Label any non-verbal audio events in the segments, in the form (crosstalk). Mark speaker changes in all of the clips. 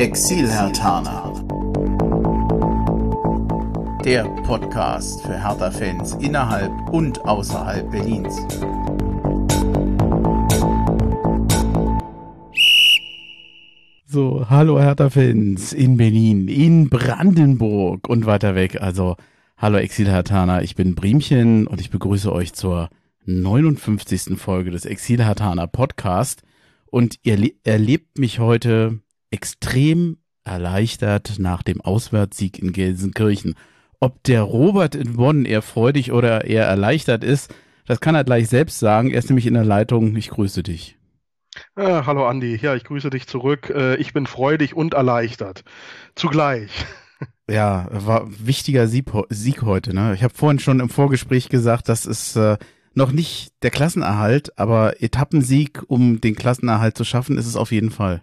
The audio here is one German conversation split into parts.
Speaker 1: Exil-Hertaner. Der Podcast für Hertha-Fans innerhalb und außerhalb Berlins. So, hallo Hertha-Fans in Berlin, in Brandenburg und weiter weg. Also, hallo Exil-Hertaner, ich bin Briemchen und ich begrüße euch zur 59. Folge des Exil-Hertaner Podcast. Und ihr erlebt mich heute extrem erleichtert nach dem Auswärtssieg in Gelsenkirchen. Ob der Robert in Bonn eher freudig oder eher erleichtert ist, das kann er gleich selbst sagen. Er ist nämlich in der Leitung. Ich grüße dich.
Speaker 2: Ah, hallo Andi, ja, ich grüße dich zurück. Äh, ich bin freudig und erleichtert. Zugleich. (laughs)
Speaker 1: Ja, war wichtiger Sieg, Sieg heute. Ne? Ich habe vorhin schon im Vorgespräch gesagt, das ist äh, noch nicht der Klassenerhalt, aber Etappensieg, um den Klassenerhalt zu schaffen, ist es auf jeden Fall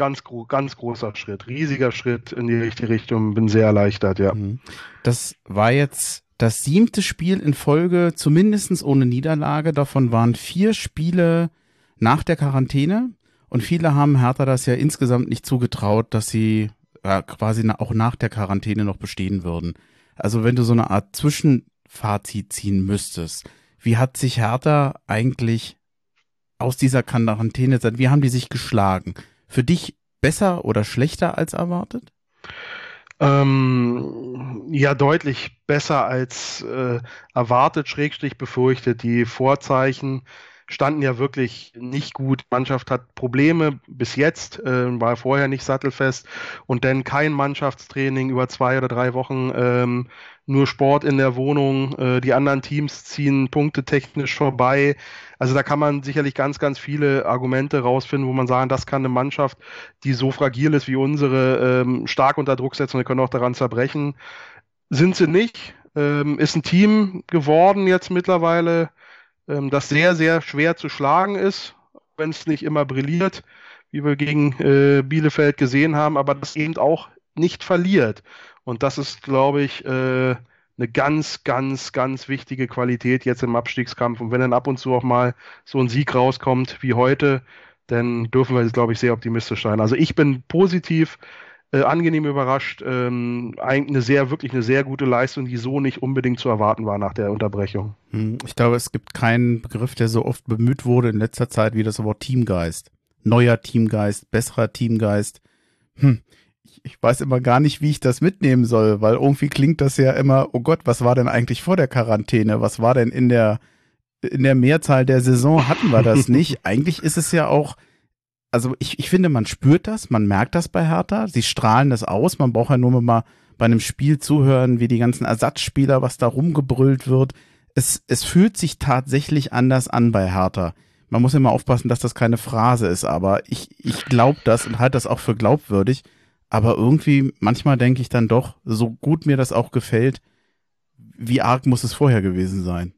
Speaker 2: ganz, ganz großer Schritt, riesiger Schritt in die richtige Richtung. Bin sehr erleichtert, ja. Mhm.
Speaker 1: Das war jetzt das siebte Spiel in Folge, zumindest ohne Niederlage. Davon waren vier Spiele nach der Quarantäne. Und viele haben Hertha das ja insgesamt nicht zugetraut, dass sie ja, quasi auch nach der Quarantäne noch bestehen würden. Also wenn du so eine Art Zwischenfazit ziehen müsstest, wie hat sich Hertha eigentlich aus dieser Quarantäne, wie haben die sich geschlagen? für dich besser oder schlechter als erwartet?
Speaker 2: Ähm, ja, deutlich besser als äh, erwartet, schrägstrich befürchtet. Die Vorzeichen standen ja wirklich nicht gut. Die Mannschaft hat Probleme bis jetzt, äh, war vorher nicht sattelfest und dann kein Mannschaftstraining über zwei oder drei Wochen, ähm, nur Sport in der Wohnung. Äh, die anderen Teams ziehen Punkte technisch vorbei. Also da kann man sicherlich ganz, ganz viele Argumente rausfinden, wo man sagen, das kann eine Mannschaft, die so fragil ist wie unsere, ähm, stark unter Druck setzen und können auch daran zerbrechen. Sind sie nicht. Ähm, ist ein Team geworden jetzt mittlerweile, ähm, das sehr, sehr schwer zu schlagen ist, wenn es nicht immer brilliert, wie wir gegen äh, Bielefeld gesehen haben, aber das eben auch nicht verliert. Und das ist, glaube ich, äh, eine ganz, ganz, ganz wichtige Qualität jetzt im Abstiegskampf. Und wenn dann ab und zu auch mal so ein Sieg rauskommt wie heute, dann dürfen wir glaube ich, sehr optimistisch sein. Also ich bin positiv, äh, angenehm überrascht. Ähm, eigentlich eine sehr, wirklich eine sehr gute Leistung, die so nicht unbedingt zu erwarten war nach der Unterbrechung.
Speaker 1: Hm, ich glaube, es gibt keinen Begriff, der so oft bemüht wurde in letzter Zeit wie das Wort Teamgeist. Neuer Teamgeist, besserer Teamgeist. Hm ich weiß immer gar nicht, wie ich das mitnehmen soll, weil irgendwie klingt das ja immer, oh Gott, was war denn eigentlich vor der Quarantäne? Was war denn in der, in der Mehrzahl der Saison hatten wir das (laughs) nicht? eigentlich ist es ja auch, also ich, ich finde, man spürt das, man merkt das bei Hertha, sie strahlen das aus, man braucht ja nur mal bei einem Spiel zuhören, wie die ganzen Ersatzspieler, was da rumgebrüllt wird. Es, es fühlt sich tatsächlich anders an bei Hertha. Man muss immer aufpassen, dass das keine Phrase ist, aber ich, ich glaube das und halte das auch für glaubwürdig aber irgendwie, manchmal denke ich dann doch, so gut mir das auch gefällt, wie arg muss es vorher gewesen sein?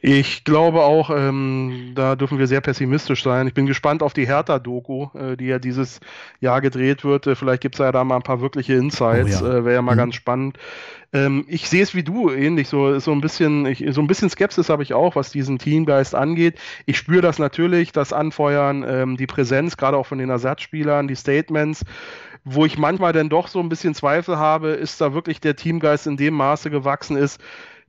Speaker 2: Ich glaube auch, ähm, da dürfen wir sehr pessimistisch sein. Ich bin gespannt auf die Hertha-Doku, äh, die ja dieses Jahr gedreht wird. Äh, vielleicht gibt es ja da mal ein paar wirkliche Insights. Oh ja. äh, Wäre ja mal mhm. ganz spannend. Ähm, ich sehe es wie du ähnlich, so, so ein bisschen, ich, so ein bisschen Skepsis habe ich auch, was diesen Teamgeist angeht. Ich spüre das natürlich, das Anfeuern, ähm, die Präsenz, gerade auch von den Ersatzspielern, die Statements wo ich manchmal dann doch so ein bisschen Zweifel habe, ist da wirklich der Teamgeist in dem Maße gewachsen ist,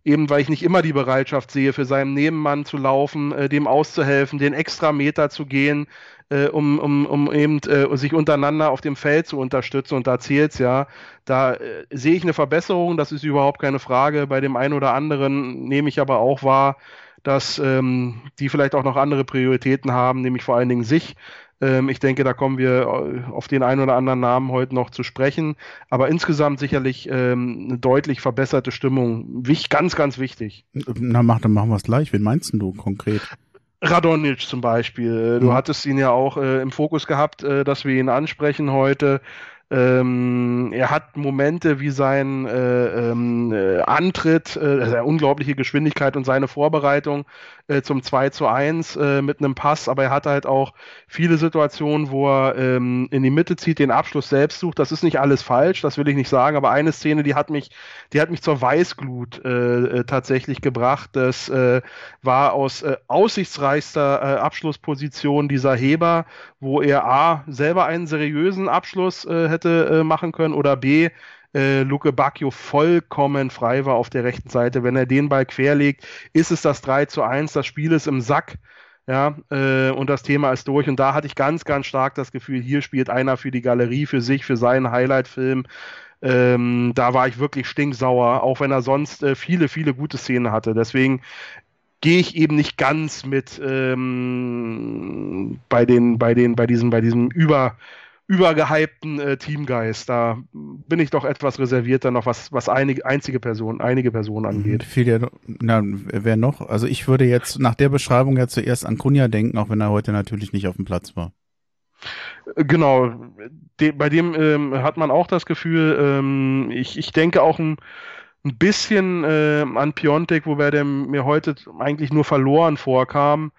Speaker 2: eben weil ich nicht immer die Bereitschaft sehe, für seinen Nebenmann zu laufen, äh, dem auszuhelfen, den extra Meter zu gehen, äh, um, um, um eben äh, sich untereinander auf dem Feld zu unterstützen. Und da zählt's ja. Da äh, sehe ich eine Verbesserung, das ist überhaupt keine Frage. Bei dem einen oder anderen nehme ich aber auch wahr, dass ähm, die vielleicht auch noch andere Prioritäten haben, nämlich vor allen Dingen sich. Ähm, ich denke, da kommen wir äh, auf den einen oder anderen Namen heute noch zu sprechen. Aber insgesamt sicherlich ähm, eine deutlich verbesserte Stimmung. Wich, ganz, ganz wichtig.
Speaker 1: Na, mach, dann machen wir es gleich. Wen meinst du konkret?
Speaker 2: Radonic zum Beispiel. Du mhm. hattest ihn ja auch äh, im Fokus gehabt, äh, dass wir ihn ansprechen heute. Ähm, er hat Momente wie sein äh, ähm, äh, Antritt, äh, unglaubliche Geschwindigkeit und seine Vorbereitung äh, zum 2 zu 1 äh, mit einem Pass, aber er hat halt auch viele Situationen, wo er ähm, in die Mitte zieht, den Abschluss selbst sucht. Das ist nicht alles falsch, das will ich nicht sagen, aber eine Szene, die hat mich, die hat mich zur Weißglut äh, äh tatsächlich gebracht. Das äh, war aus äh, aussichtsreichster Abschlussposition dieser Heber, wo er A selber einen seriösen Abschluss hätte machen können oder B äh, Luke Bacchio vollkommen frei war auf der rechten Seite. Wenn er den Ball querlegt, ist es das 3 zu 1, das Spiel ist im Sack. Ja, äh, und das Thema ist durch. Und da hatte ich ganz, ganz stark das Gefühl, hier spielt einer für die Galerie, für sich, für seinen Highlight-Film. Ähm, da war ich wirklich stinksauer, auch wenn er sonst äh, viele, viele gute Szenen hatte. Deswegen gehe ich eben nicht ganz mit ähm, bei den, bei den, bei diesem, bei diesem Über, übergehypten äh, Teamgeist. Da bin ich doch etwas reservierter noch, was, was einige, einzige Personen, einige Personen angeht.
Speaker 1: Viel ja, na, wer noch? Also ich würde jetzt nach der Beschreibung ja zuerst an Kunja denken, auch wenn er heute natürlich nicht auf dem Platz war.
Speaker 2: Genau, de, bei dem ähm, hat man auch das Gefühl, ähm, ich, ich denke auch ein, ein bisschen äh, an Piontek, wobei der mir heute eigentlich nur verloren vorkam.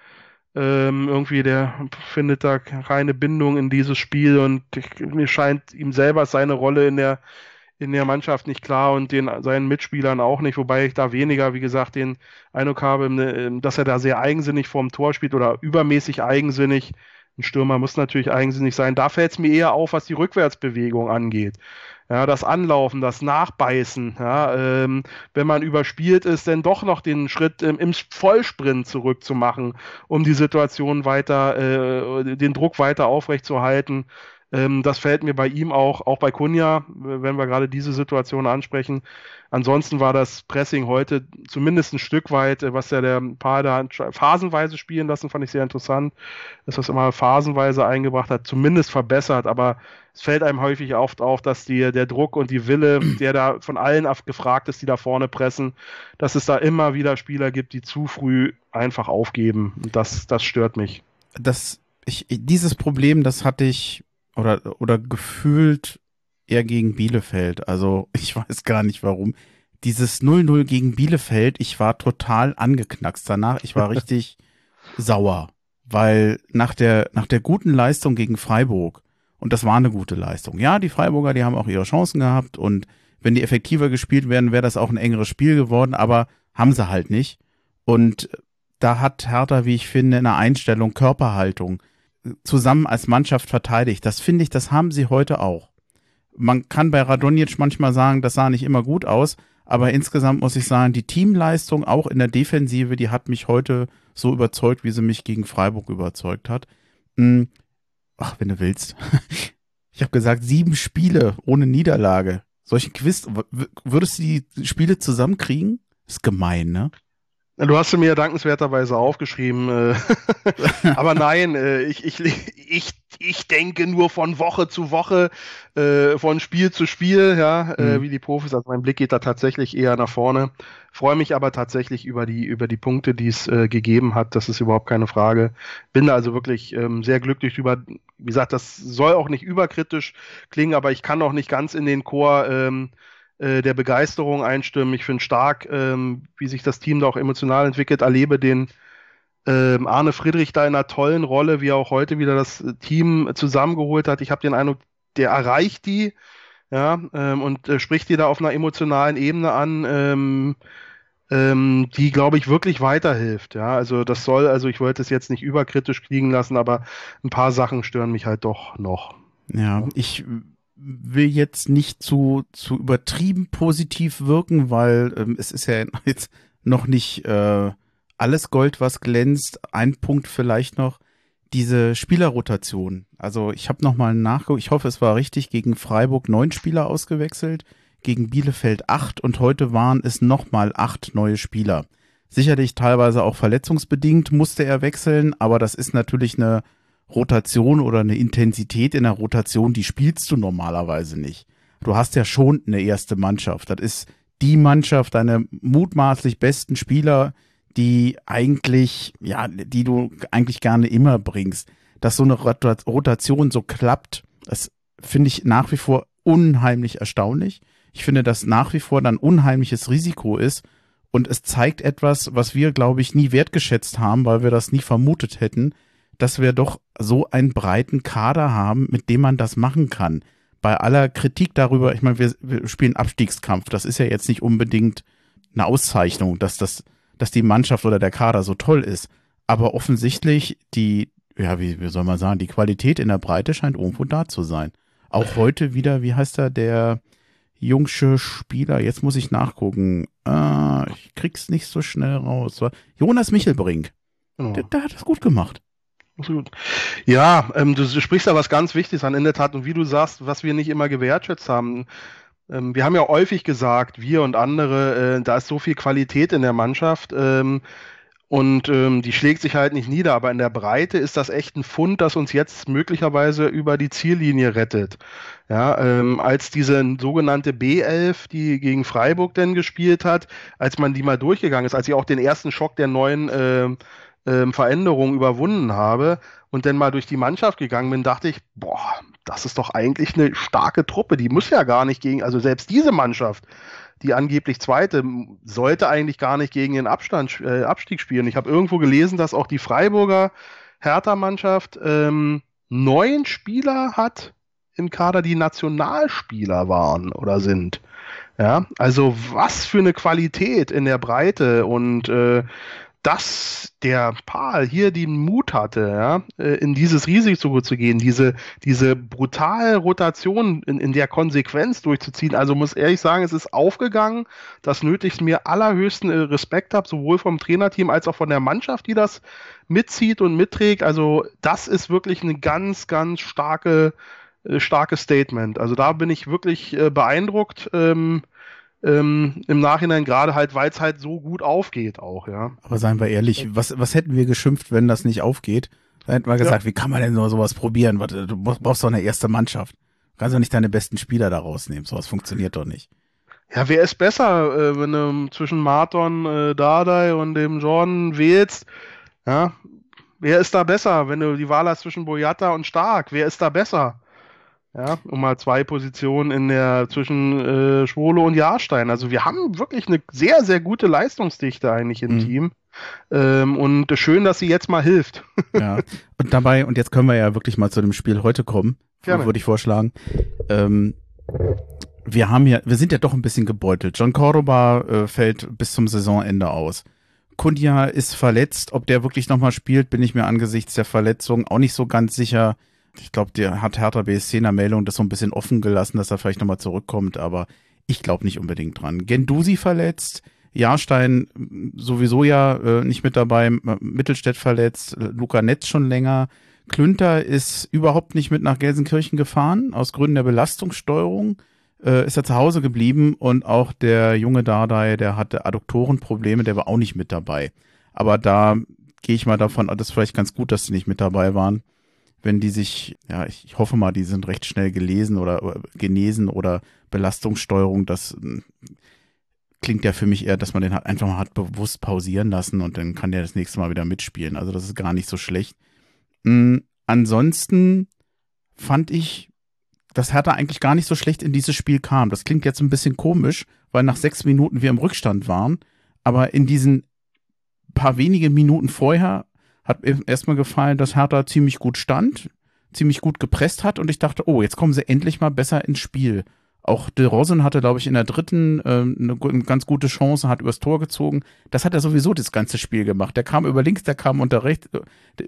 Speaker 2: Ähm, irgendwie, der findet da keine Bindung in dieses Spiel und mir scheint ihm selber seine Rolle in der, in der Mannschaft nicht klar und den, seinen Mitspielern auch nicht, wobei ich da weniger, wie gesagt, den Eindruck habe, ne, dass er da sehr eigensinnig vorm Tor spielt oder übermäßig eigensinnig. Ein Stürmer muss natürlich eigensinnig sein. Da fällt es mir eher auf, was die Rückwärtsbewegung angeht ja, das Anlaufen, das Nachbeißen, ja, ähm, wenn man überspielt ist, dann doch noch den Schritt ähm, im Vollsprint zurückzumachen, um die Situation weiter, äh, den Druck weiter aufrechtzuerhalten. Ähm, das fällt mir bei ihm auch, auch bei Kunja, wenn wir gerade diese Situation ansprechen. Ansonsten war das Pressing heute zumindest ein Stück weit, äh, was ja der Paar da phasenweise spielen lassen, fand ich sehr interessant, dass das immer phasenweise eingebracht hat, zumindest verbessert, aber es fällt einem häufig oft auf, dass die, der Druck und die Wille, (clears throat) der da von allen gefragt ist, die da vorne pressen, dass es da immer wieder Spieler gibt, die zu früh einfach aufgeben. Das, das stört mich.
Speaker 1: Das, ich, dieses Problem, das hatte ich oder, oder gefühlt eher gegen Bielefeld. Also (laughs) ich weiß gar nicht warum. Dieses 0-0 gegen Bielefeld, ich war total angeknackst danach. Ich war (laughs) richtig sauer, weil nach der, nach der guten Leistung gegen Freiburg, und das war eine gute Leistung. Ja, die Freiburger, die haben auch ihre Chancen gehabt und wenn die effektiver gespielt werden, wäre das auch ein engeres Spiel geworden, aber haben sie halt nicht. Und da hat Hertha, wie ich finde, eine Einstellung, Körperhaltung, zusammen als Mannschaft verteidigt. Das finde ich, das haben sie heute auch. Man kann bei Radonjic manchmal sagen, das sah nicht immer gut aus, aber insgesamt muss ich sagen, die Teamleistung auch in der Defensive, die hat mich heute so überzeugt, wie sie mich gegen Freiburg überzeugt hat. Hm, ach, wenn du willst. (laughs) Ich habe gesagt, sieben Spiele ohne Niederlage. Solchen Quiz, würdest du die Spiele zusammenkriegen? Ist gemein, ne?
Speaker 2: Du hast sie mir dankenswerterweise aufgeschrieben. Äh, (laughs) aber nein, äh, ich, ich, ich, ich denke nur von Woche zu Woche, äh, von Spiel zu Spiel, ja, mhm. wie die Profis. Also mein Blick geht da tatsächlich eher nach vorne. Freue mich aber tatsächlich über die, über die Punkte, die es gegeben hat. Das ist überhaupt keine Frage. Bin da also wirklich ähm, sehr glücklich drüber. Wie gesagt, das soll auch nicht überkritisch klingen, aber ich kann auch nicht ganz in den Chor ähm, äh, der Begeisterung einstimmen. Ich finde stark, ähm, wie sich das Team da auch emotional entwickelt. Erlebe den ähm, Arne Friedrich da in einer tollen Rolle, wie er auch heute wieder das Team zusammengeholt hat. Ich habe den Eindruck, der erreicht die, ja, ähm, und äh, spricht die da auf einer emotionalen Ebene an, ähm, ähm, die, glaube ich, wirklich weiterhilft. Ja, also das soll, also ich wollte es jetzt nicht überkritisch klingen lassen, aber ein paar Sachen stören mich halt doch noch.
Speaker 1: Ja, ich will jetzt nicht zu, zu übertrieben positiv wirken, weil ähm, es ist ja (laughs) jetzt noch nicht äh, alles Gold, was glänzt. Ein Punkt vielleicht noch, diese Spielerrotation. Also ich habe nochmal nachgeguckt, ich hoffe, es war richtig, gegen Freiburg neun Spieler ausgewechselt, gegen Bielefeld acht und heute waren es nochmal acht neue Spieler. Sicherlich teilweise auch verletzungsbedingt musste er wechseln, aber das ist natürlich eine Rotation oder eine Intensität in der Rotation, die spielst du normalerweise nicht. Du hast ja schon eine erste Mannschaft. Das ist die Mannschaft, deine mutmaßlich besten Spieler, die eigentlich, ja, die du eigentlich gerne immer bringst. Dass so eine Rotation so klappt, das finde ich nach wie vor unheimlich erstaunlich. Ich finde, dass nach wie vor dann unheimliches Risiko ist. Und es zeigt etwas, was wir, glaube ich, nie wertgeschätzt haben, weil wir das nie vermutet hätten, dass wir doch so einen breiten Kader haben, mit dem man das machen kann. Bei aller Kritik darüber, ich meine, wir, wir spielen Abstiegskampf. Das ist ja jetzt nicht unbedingt eine Auszeichnung, dass das, dass die Mannschaft oder der Kader so toll ist. Aber offensichtlich die, ja, wie, wie soll man sagen, die Qualität in der Breite scheint irgendwo da zu sein. Auch heute wieder, wie heißt er, der jungsche Spieler, jetzt muss ich nachgucken. Äh, ich krieg's nicht so schnell raus. Jonas Michelbrink. Oh. Der, der hat das gut gemacht.
Speaker 2: Ja, ähm, du sprichst da was ganz Wichtiges an in der Tat. Und wie du sagst, was wir nicht immer gewertschätzt haben. Ähm, wir haben ja häufig gesagt, wir und andere, äh, da ist so viel Qualität in der Mannschaft. Ähm, und ähm, die schlägt sich halt nicht nieder, aber in der Breite ist das echt ein Fund, das uns jetzt möglicherweise über die Ziellinie rettet. Ja, ähm, als diese sogenannte B11, die gegen Freiburg denn gespielt hat, als man die mal durchgegangen ist, als ich auch den ersten Schock der neuen äh, äh, Veränderungen überwunden habe und dann mal durch die Mannschaft gegangen bin, dachte ich, boah, das ist doch eigentlich eine starke Truppe. Die muss ja gar nicht gegen, also selbst diese Mannschaft die angeblich zweite, sollte eigentlich gar nicht gegen den Abstand, äh, Abstieg spielen. Ich habe irgendwo gelesen, dass auch die Freiburger Hertha-Mannschaft ähm, neun Spieler hat im Kader, die Nationalspieler waren oder sind. Ja, also was für eine Qualität in der Breite und äh, dass der Paul hier den Mut hatte, ja, äh, in dieses Risiko zu gehen, diese, diese brutale Rotation in, in der Konsequenz durchzuziehen. Also muss ehrlich sagen, es ist aufgegangen. Das nötigt mir allerhöchsten äh, Respekt ab, sowohl vom Trainerteam als auch von der Mannschaft, die das mitzieht und mitträgt. Also das ist wirklich eine ganz, ganz starke, äh, starke Statement. Also da bin ich wirklich beeindruckt. Ähm, ähm, im Nachhinein gerade halt, weil es halt so gut aufgeht auch, ja.
Speaker 1: Aber seien wir ehrlich, was, was hätten wir geschimpft, wenn das nicht aufgeht? Da hätten wir gesagt, ja. wie kann man denn nur sowas probieren? Du brauchst doch eine erste Mannschaft. Du kannst doch nicht deine besten Spieler da rausnehmen. Sowas funktioniert doch nicht.
Speaker 2: Ja, wer ist besser, äh, wenn du zwischen Marton, äh, Dardai und dem Jordan wählst? Ja, wer ist da besser, wenn du die Wahl hast zwischen Boyata und Stark? Wer ist da besser? Ja, um mal zwei Positionen in der zwischen äh, Schwole und Jahrstein. Also wir haben wirklich eine sehr, sehr gute Leistungsdichte eigentlich im mhm. Team. Ähm, und schön, dass sie jetzt mal hilft. (laughs)
Speaker 1: Ja, und dabei, und jetzt können wir ja wirklich mal zu dem Spiel heute kommen, Gerne. würde ich vorschlagen. Ähm, wir haben ja, wir sind ja doch ein bisschen gebeutelt. John Cordoba äh, fällt bis zum Saisonende aus. Kundia ist verletzt. Ob der wirklich nochmal spielt, bin ich mir angesichts der Verletzung auch nicht so ganz sicher ich glaube, der hat Hertha BSC in der Meldung das so ein bisschen offen gelassen, dass er vielleicht nochmal zurückkommt, aber ich glaube nicht unbedingt dran. Gendusi verletzt, Jahrstein sowieso ja äh, nicht mit dabei, Mittelstädt verletzt, Luca Netz schon länger. Klünter ist überhaupt nicht mit nach Gelsenkirchen gefahren, aus Gründen der Belastungssteuerung. Äh, ist er zu Hause geblieben und auch der junge Dardai, der hatte Adduktorenprobleme, der war auch nicht mit dabei. Aber da gehe ich mal davon, das ist vielleicht ganz gut, dass sie nicht mit dabei waren wenn die sich, ja, ich, hoffe mal, die sind recht schnell gelesen oder, oder genesen oder Belastungssteuerung, das hm, klingt ja für mich eher, dass man den halt einfach mal hat bewusst pausieren lassen und dann kann der das nächste Mal wieder mitspielen. Also das ist gar nicht so schlecht. Mhm, ansonsten fand ich, dass Hertha eigentlich gar nicht so schlecht in dieses Spiel kam. Das klingt jetzt ein bisschen komisch, weil nach sechs Minuten wir im Rückstand waren. Aber in diesen paar wenige Minuten vorher hat mir erstmal gefallen, dass Hertha ziemlich gut stand, ziemlich gut gepresst hat und ich dachte, oh, jetzt kommen sie endlich mal besser ins Spiel. Auch De Rosen hatte, glaube ich, in der dritten äh, eine, ganz gute Chance, hat übers Tor gezogen. Das hat er sowieso das ganze Spiel gemacht. Der kam über links, der kam unter rechts,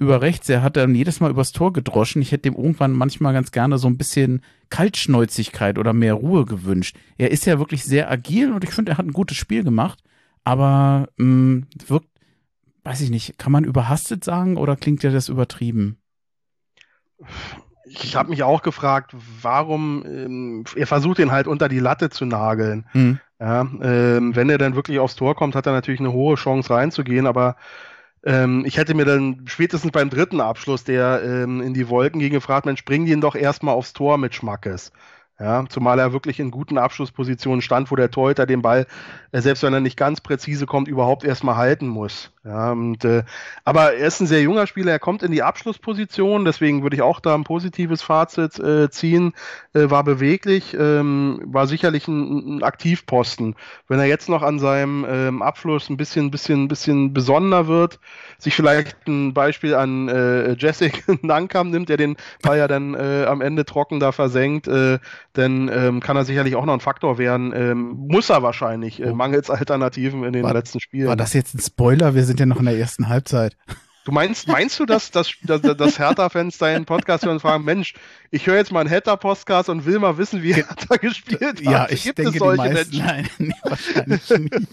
Speaker 1: über rechts. Er hat dann jedes Mal übers Tor gedroschen. Ich hätte ihm irgendwann manchmal ganz gerne so ein bisschen Kaltschnäuzigkeit oder mehr Ruhe gewünscht. Er ist ja wirklich sehr agil und ich finde, er hat ein gutes Spiel gemacht. Aber mh, mm, wirkt weiß ich nicht, kann man überhastet sagen oder klingt dir das übertrieben?
Speaker 2: Ich habe mich auch gefragt, warum ähm, er versucht ihn halt unter die Latte zu nageln. Mhm. Ja, ähm, wenn er dann wirklich aufs Tor kommt, hat er natürlich eine hohe Chance reinzugehen, aber ähm, ich hätte mir dann spätestens beim dritten Abschluss, der ähm, in die Wolken ging, gefragt, Mensch, bring ihn doch erstmal aufs Tor mit Schmackes. Ja, zumal er wirklich in guten Abschlusspositionen stand, wo der Torhüter den Ball, äh, selbst wenn er nicht ganz präzise kommt, überhaupt erstmal halten muss. Ja, und, äh, aber er ist ein sehr junger Spieler, er kommt in die Abschlussposition, deswegen würde ich auch da ein positives Fazit äh, ziehen. Äh, war beweglich, ähm, war sicherlich ein, ein, Aktivposten. Wenn er jetzt noch an seinem ähm, Abschluss ein bisschen, bisschen, bisschen besonderer wird, sich vielleicht ein Beispiel an äh, Jessic (laughs) Nankam nimmt, der den Ball ja dann äh, am Ende trocken da versenkt, äh, dann ähm, kann er sicherlich auch noch ein Faktor werden. Ähm, muss er wahrscheinlich, äh, oh. mangels Alternativen in den war, letzten Spielen.
Speaker 1: War das jetzt ein Spoiler? Wir sind ja noch in der ersten Halbzeit.
Speaker 2: Du meinst, meinst du, dass, dass, dass, dass Hertha-Fans deinen Podcast hören und fragen, Mensch, ich höre jetzt mal einen Hertha-Podcast und will mal wissen, wie Hertha gespielt hat.
Speaker 1: Ja, ich Gibt denke, es solche die meisten, Menschen? (laughs) Nein, nee, wahrscheinlich nicht.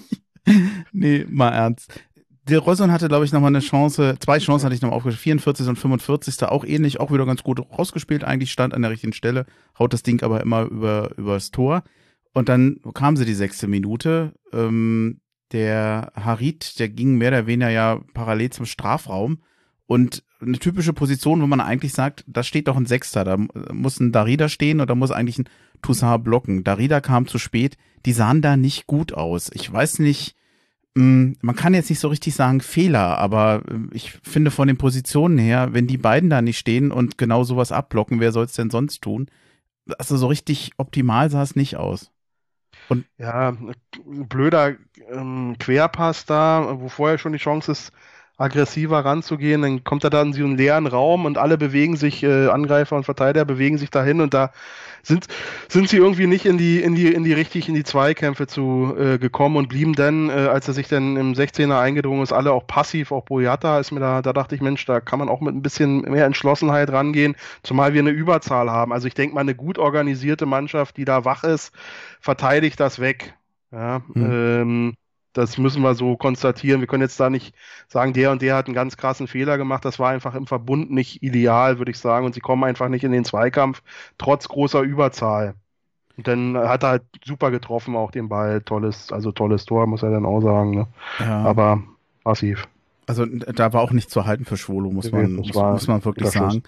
Speaker 1: nee, mal ernst. Der Rosson hatte, glaube ich, nochmal eine Chance, zwei Chancen hatte ich nochmal aufgeschrieben, 44. und 45. auch ähnlich, auch wieder ganz gut rausgespielt, eigentlich stand an der richtigen Stelle, haut das Ding aber immer über, übers Tor. Und dann kam sie die sechste Minute. Ähm, der Harit, der ging mehr oder weniger ja parallel zum Strafraum und eine typische Position, wo man eigentlich sagt, da steht doch ein Sechster, da muss ein Darida stehen oder muss eigentlich ein Toussaint blocken. Darida kam zu spät, die sahen da nicht gut aus. Ich weiß nicht, man kann jetzt nicht so richtig sagen Fehler, aber äh, ich finde von den Positionen her, wenn die beiden da nicht stehen und genau sowas abblocken, wer soll es denn sonst tun? Also so richtig optimal sah es nicht aus.
Speaker 2: Und ja, blöder ähm, Querpass da, wo vorher schon die Chance ist, aggressiver ranzugehen, dann kommt er da in so einen leeren Raum und alle bewegen sich, äh, Angreifer und Verteidiger bewegen sich dahin und da sind, sind sie irgendwie nicht in die, in die, in die richtig in die Zweikämpfe zu äh, gekommen und blieben dann, äh, als er sich dann im 16er eingedrungen ist, alle auch passiv, auch Boyata ist mir da, da dachte ich, Mensch, da kann man auch mit ein bisschen mehr Entschlossenheit rangehen, zumal wir eine Überzahl haben. Also ich denke mal, eine gut organisierte Mannschaft, die da wach ist, verteidigt das weg. Ja, hm. ähm, das müssen wir so konstatieren. Wir können jetzt da nicht sagen, der und der hat einen ganz krassen Fehler gemacht. Das war einfach im Verbund nicht ideal, würde ich sagen. Und sie kommen einfach nicht in den Zweikampf, trotz großer Überzahl. Und dann hat er halt super getroffen, auch den Ball. Tolles, also tolles Tor, muss er dann auch sagen. Ne? Ja. Aber passiv.
Speaker 1: Also da war auch nicht zu halten für Schwolo, muss man, muss, muss, man wirklich sagen.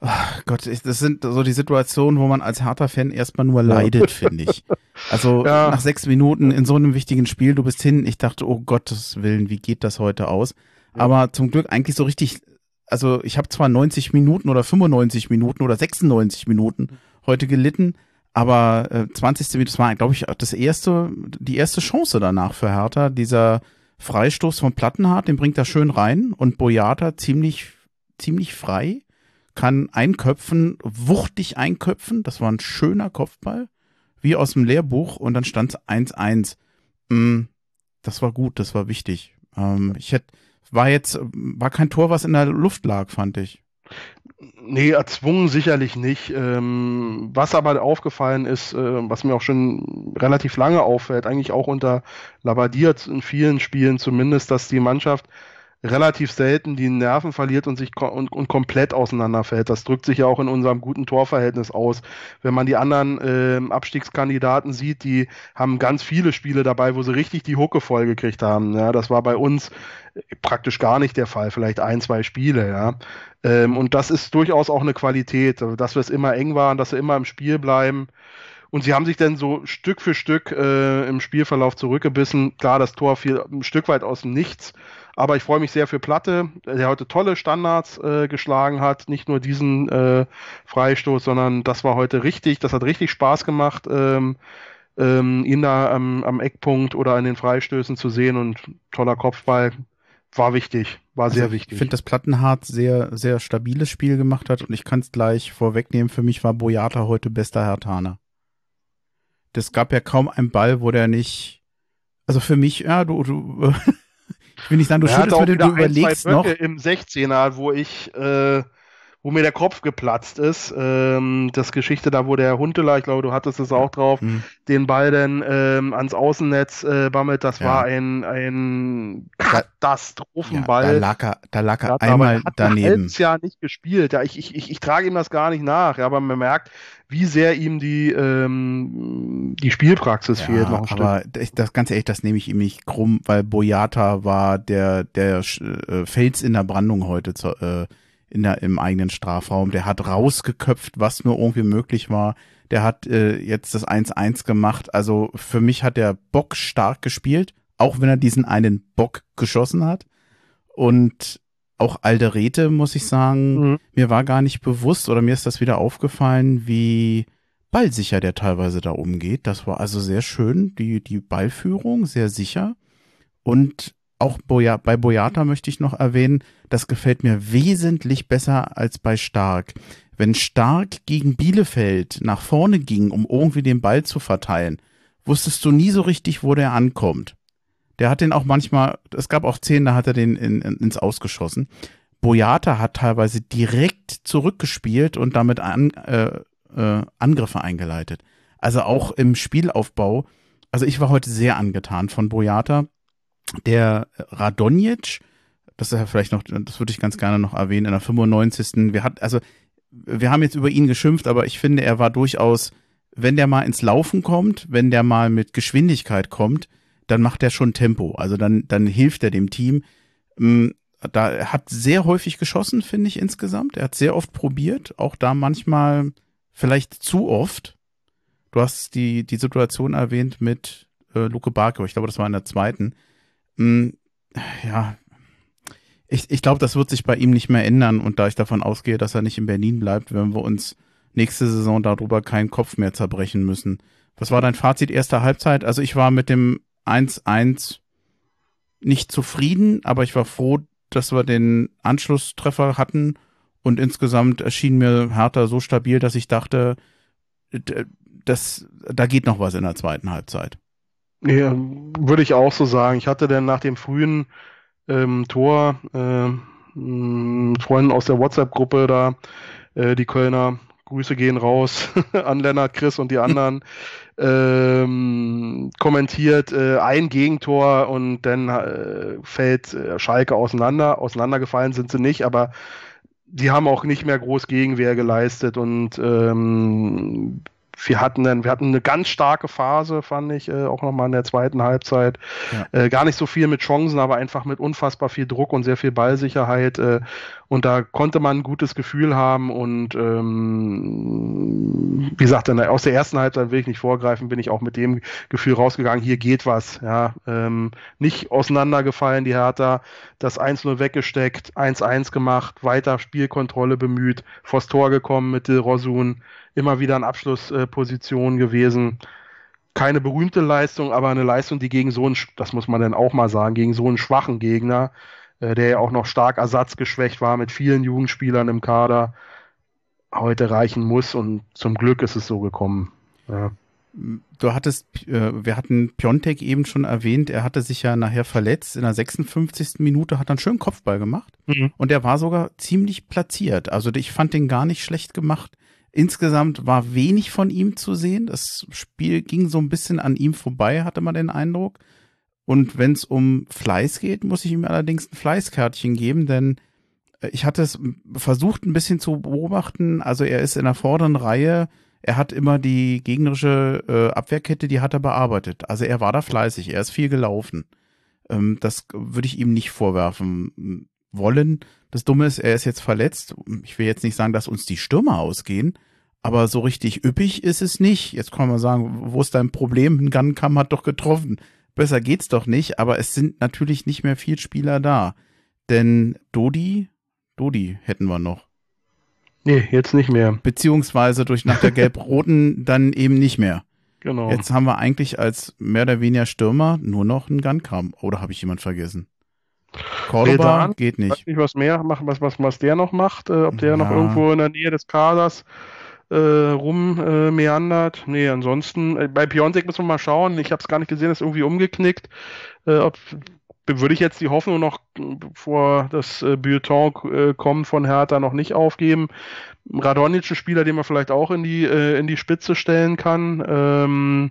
Speaker 1: Ach Gott, das sind so die Situationen, wo man als harter Fan erstmal nur leidet, ja. finde ich. (laughs) Also ja. nach sechs Minuten in so einem wichtigen Spiel, du bist hin, ich dachte, oh Gottes Willen, wie geht das heute aus? Ja. Aber zum Glück eigentlich so richtig, also ich habe zwar 90 Minuten oder 95 Minuten oder 96 Minuten heute gelitten, aber äh, 20. Minute, das war, glaube ich, das erste, die erste Chance danach für Hertha. Dieser Freistoß von Plattenhardt, den bringt er schön rein und Boyata ziemlich, ziemlich frei kann einköpfen, wuchtig einköpfen. Das war ein schöner Kopfball, wie aus dem Lehrbuch. Und dann stand es 1-1. Mm, das war gut, das war wichtig. Ähm, ich hätte, war jetzt, war kein Tor, was in der Luft lag, fand ich.
Speaker 2: Nee, erzwungen sicherlich nicht. Ähm, was aber aufgefallen ist, äh, was mir auch schon relativ lange auffällt, eigentlich auch unter Labadiert in vielen Spielen zumindest, dass die Mannschaft relativ selten die Nerven verliert und sich und, und komplett auseinanderfällt. Das drückt sich ja auch in unserem guten Torverhältnis aus. Wenn man die anderen äh, Abstiegskandidaten sieht, die haben ganz viele Spiele dabei, wo sie richtig die Hucke voll gekriegt haben. Ja, das war bei uns praktisch gar nicht der Fall, vielleicht ein, zwei Spiele, ja. Ähm, und das ist durchaus auch eine Qualität, dass wir es immer eng waren, dass wir immer im Spiel bleiben. Und sie haben sich dann so Stück für Stück äh, im Spielverlauf zurückgebissen. Klar, das Tor fiel ein Stück weit aus dem Nichts. Aber ich freue mich sehr für Platte, der heute tolle Standards äh, geschlagen hat. Nicht nur diesen äh, Freistoß, sondern das war heute richtig, das hat richtig Spaß gemacht, ähm, ähm, ihn da am, am, Eckpunkt oder an den Freistößen zu sehen und toller Kopfball. War wichtig, war also sehr wichtig.
Speaker 1: Ich finde, dass Plattenhardt sehr, sehr stabiles Spiel gemacht hat und ich kann es gleich vorwegnehmen. Für mich war Boyata heute bester Hertaner. Das gab ja kaum einen Ball, wo der nicht, also für mich, ja, du, du
Speaker 2: Ich will nicht sagen, du schüttelst mit dem, du überlegst noch. Im 16er, wo ich, äh, wo mir der Kopf geplatzt ist. Ähm, das Geschichte da, wo der Hunteler, ich glaube, du hattest es auch drauf, mhm. den Ball dann ähm, ans Außennetz äh, bammelt. Das ja. war ein, ein Katastrophenball. Ja,
Speaker 1: da lag er, da lag er einmal hat daneben.
Speaker 2: Er Jahr nicht gespielt. Ja, ich, ich, ich, ich trage ihm das gar nicht nach. Ja, aber man merkt, wie sehr ihm die, ähm, die Spielpraxis ja, fehlt. Noch
Speaker 1: ein aber Stück. das ganz ehrlich, das nehme ich ihm nicht krumm, weil Boyata war der, der äh, Fels in der Brandung heute zu, äh, in der, im eigenen Strafraum. Der hat rausgeköpft, was nur irgendwie möglich war. Der hat äh, jetzt das 1-1 gemacht. Also für mich hat der Bock stark gespielt, auch wenn er diesen einen Bock geschossen hat. Und auch Alderete, muss ich sagen, mhm. mir war gar nicht bewusst oder mir ist das wieder aufgefallen, wie ballsicher der teilweise da umgeht. Das war also sehr schön, die, die Ballführung, sehr sicher. Und auch Boya, bei Boyata möchte ich noch erwähnen, das gefällt mir wesentlich besser als bei Stark. Wenn Stark gegen Bielefeld nach vorne ging, um irgendwie den Ball zu verteilen, wusstest du nie so richtig, wo der ankommt. Der hat den auch manchmal, es gab auch zehn, da hat er den in, in, ins Ausgeschossen. Boyata hat teilweise direkt zurückgespielt und damit an, äh, äh, Angriffe eingeleitet. Also auch im Spielaufbau. Also ich war heute sehr angetan von Boyata der Radonjic, das ist ja vielleicht noch, das würde ich ganz gerne noch erwähnen, in der 95. Wir hat, also, wir haben jetzt über ihn geschimpft, aber ich finde, er war durchaus, wenn der mal ins Laufen kommt, wenn der mal mit Geschwindigkeit kommt, dann macht er schon Tempo. Also dann, dann hilft er dem Team. Mm, da hat sehr häufig geschossen, finde ich insgesamt. Er hat sehr oft probiert, auch da manchmal vielleicht zu oft. Du hast die, die Situation erwähnt mit äh, Luke Barker, ich glaube, das war in der zweiten hm, ja, ich, ich glaube, das wird sich bei ihm nicht mehr ändern. Und da ich davon ausgehe, dass er nicht in Berlin bleibt, werden wir uns nächste Saison darüber keinen Kopf mehr zerbrechen müssen. Was war dein Fazit erster Halbzeit? Also ich war mit dem 1-1 nicht zufrieden, aber ich war froh, dass wir den Anschlusstreffer hatten und insgesamt erschien mir Hertha so stabil, dass ich dachte, das, da geht noch was in der zweiten Halbzeit.
Speaker 2: Ja, würde ich auch so sagen. Ich hatte dann nach dem frühen ähm, Tor äh, Freunden aus der WhatsApp-Gruppe da, äh, die Kölner, Grüße gehen raus (laughs) an Lennart, Chris und die anderen, (laughs) ähm, kommentiert, äh, ein Gegentor und dann äh, fällt äh, Schalke auseinander. Auseinandergefallen sind sie nicht, aber die haben auch nicht mehr groß Gegenwehr geleistet und ähm, wir hatten, dann, wir hatten eine ganz starke Phase, fand ich, äh, auch nochmal in der zweiten Halbzeit. Ja. Äh, gar nicht so viel mit Chancen, aber einfach mit unfassbar viel Druck und sehr viel Ballsicherheit. Äh, und da konnte man ein gutes Gefühl haben. Und ähm, wie gesagt, dann aus der ersten Halbzeit will ich nicht vorgreifen, bin ich auch mit dem Gefühl rausgegangen, hier geht was. Ja, ähm, nicht auseinandergefallen, die Hertha, das 1-0 weggesteckt, 1-1 gemacht, weiter Spielkontrolle bemüht, vors Tor gekommen mit Dil Rosun immer wieder in Abschlusspositionen gewesen. Keine berühmte Leistung, aber eine Leistung, die gegen so einen, das muss man dann auch mal sagen, gegen so einen schwachen Gegner, äh, der ja auch noch stark ersatzgeschwächt war mit vielen Jugendspielern im Kader, heute reichen muss und zum Glück ist es so gekommen. Ja.
Speaker 1: Du hattest, äh, wir hatten Piontek eben schon erwähnt, er hatte sich ja nachher verletzt. In der 56. Minute hat er einen schönen Kopfball gemacht mhm. und er war sogar ziemlich platziert. Also ich fand den gar nicht schlecht gemacht. Insgesamt war wenig von ihm zu sehen. Das Spiel ging so ein bisschen an ihm vorbei, hatte man den Eindruck. Und wenn es um Fleiß geht, muss ich ihm allerdings ein Fleißkärtchen geben, denn äh, ich hatte es versucht ein bisschen zu beobachten. Also er ist in der vorderen Reihe. Er hat immer die gegnerische äh, Abwehrkette, die hat er bearbeitet. Also er war da fleißig. Er ist viel gelaufen. Ähm, das würde ich ihm nicht vorwerfen wollen. Das Dumme ist, er ist jetzt verletzt. Ich will jetzt nicht sagen, dass uns die Stürmer ausgehen, aber so richtig üppig ist es nicht. Jetzt kann man sagen, wo ist dein Problem? Ein Gunkamm hat doch getroffen. Besser geht's doch nicht, aber es sind natürlich nicht mehr viel Spieler da. Denn Dodi, Dodi hätten wir noch.
Speaker 2: Nee, jetzt nicht mehr.
Speaker 1: Beziehungsweise durch nach der (laughs) Gelb-Roten dann eben nicht mehr. Genau. Jetzt haben wir eigentlich als mehr oder weniger Stürmer nur noch einen Gunkam. Oder habe ich jemand vergessen?
Speaker 2: Cordoba nee, geht nicht. Ich weiß nicht, was mehr macht, was, was, was der noch macht, äh, ob der ja. noch irgendwo in der Nähe des Kaders äh, rummeandert. Äh, nee, ansonsten, äh, bei Piontek müssen wir mal schauen. Ich habe es gar nicht gesehen, ist irgendwie umgeknickt. Äh, ob, würde ich jetzt die Hoffnung noch, bevor das äh, Bulletin äh, kommt von Hertha, noch nicht aufgeben. Radonic, ein Spieler, den man vielleicht auch in die, äh, in die Spitze stellen kann. Ähm,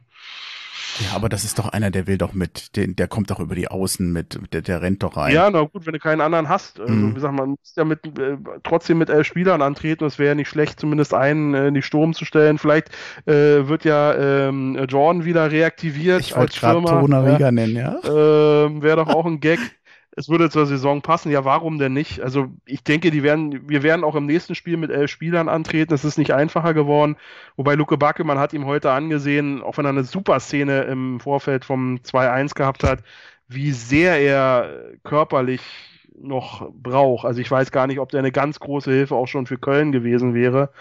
Speaker 1: ja, aber das ist doch einer, der will doch mit, der, der kommt doch über die Außen mit, der, der rennt doch rein.
Speaker 2: Ja, na gut, wenn du keinen anderen hast. Also, mhm. wie gesagt, man muss ja mit, äh, trotzdem mit elf Spielern antreten. Es wäre ja nicht schlecht, zumindest einen äh, in die Sturm zu stellen. Vielleicht äh, wird ja ähm, Jordan wieder reaktiviert.
Speaker 1: Ich wollte gerade Tonariga ja. nennen, ja.
Speaker 2: Ähm, wäre doch auch ein Gag. Es würde zur Saison passen. Ja, warum denn nicht? Also ich denke, die werden, wir werden auch im nächsten Spiel mit elf Spielern antreten. Es ist nicht einfacher geworden. Wobei Luke Backe, man hat ihm heute angesehen, auch wenn er eine super Szene im Vorfeld vom 2-1 gehabt hat, wie sehr er körperlich noch braucht. Also ich weiß gar nicht, ob der eine ganz große Hilfe auch schon für Köln gewesen wäre.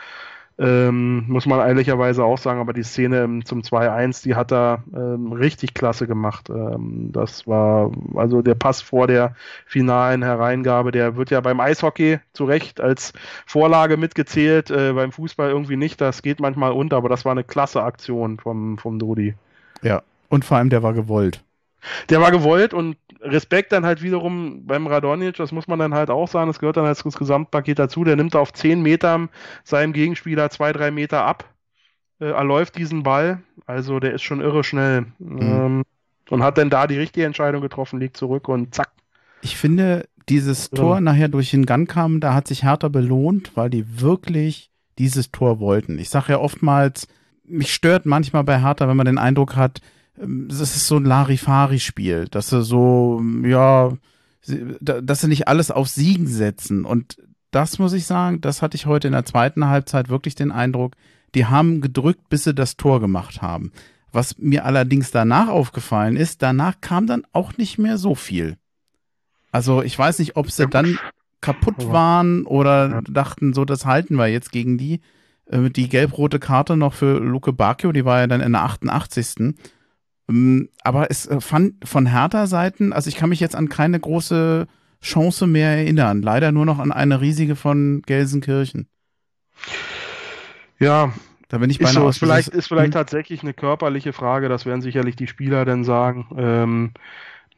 Speaker 2: Ähm, muss man ehrlicherweise auch sagen, aber die Szene zum 2-1, die hat er ähm, richtig klasse gemacht. Ähm, das war also der Pass vor der finalen Hereingabe, der wird ja beim Eishockey zu Recht als Vorlage mitgezählt, äh, beim Fußball irgendwie nicht, das geht manchmal unter, aber das war eine klasse Aktion vom, vom Dodi.
Speaker 1: Ja, und vor allem der war gewollt.
Speaker 2: Der war gewollt und Respekt dann halt wiederum beim Radonjic, das muss man dann halt auch sagen, das gehört dann als Gesamtpaket dazu. Der nimmt auf 10 Metern seinem Gegenspieler 2, 3 Meter ab, äh, er läuft diesen Ball, also der ist schon irre schnell mhm. ähm, und hat dann da die richtige Entscheidung getroffen, liegt zurück und zack.
Speaker 1: Ich finde, dieses Tor ja. nachher durch den Gun kam, da hat sich Hertha belohnt, weil die wirklich dieses Tor wollten. Ich sage ja oftmals, mich stört manchmal bei Hertha, wenn man den Eindruck hat, das ist so ein Larifari-Spiel, dass sie so, ja, dass sie nicht alles auf Siegen setzen. Und das muss ich sagen, das hatte ich heute in der zweiten Halbzeit wirklich den Eindruck, die haben gedrückt, bis sie das Tor gemacht haben. Was mir allerdings danach aufgefallen ist, danach kam dann auch nicht mehr so viel. Also ich weiß nicht, ob sie dann kaputt waren oder dachten, so, das halten wir jetzt gegen die. Äh, die gelb-rote Karte noch für Luke Bacchio, die war ja dann in der 88. Ähm, aber es äh, fand von Hertha Seiten, also ich kann mich jetzt an keine große Chance mehr erinnern. Leider nur noch an eine riesige von Gelsenkirchen.
Speaker 2: Ja, da bin ich bei ist, so, ist vielleicht ist vielleicht hm? tatsächlich eine körperliche Frage. Das werden sicherlich die Spieler dann sagen. Ähm,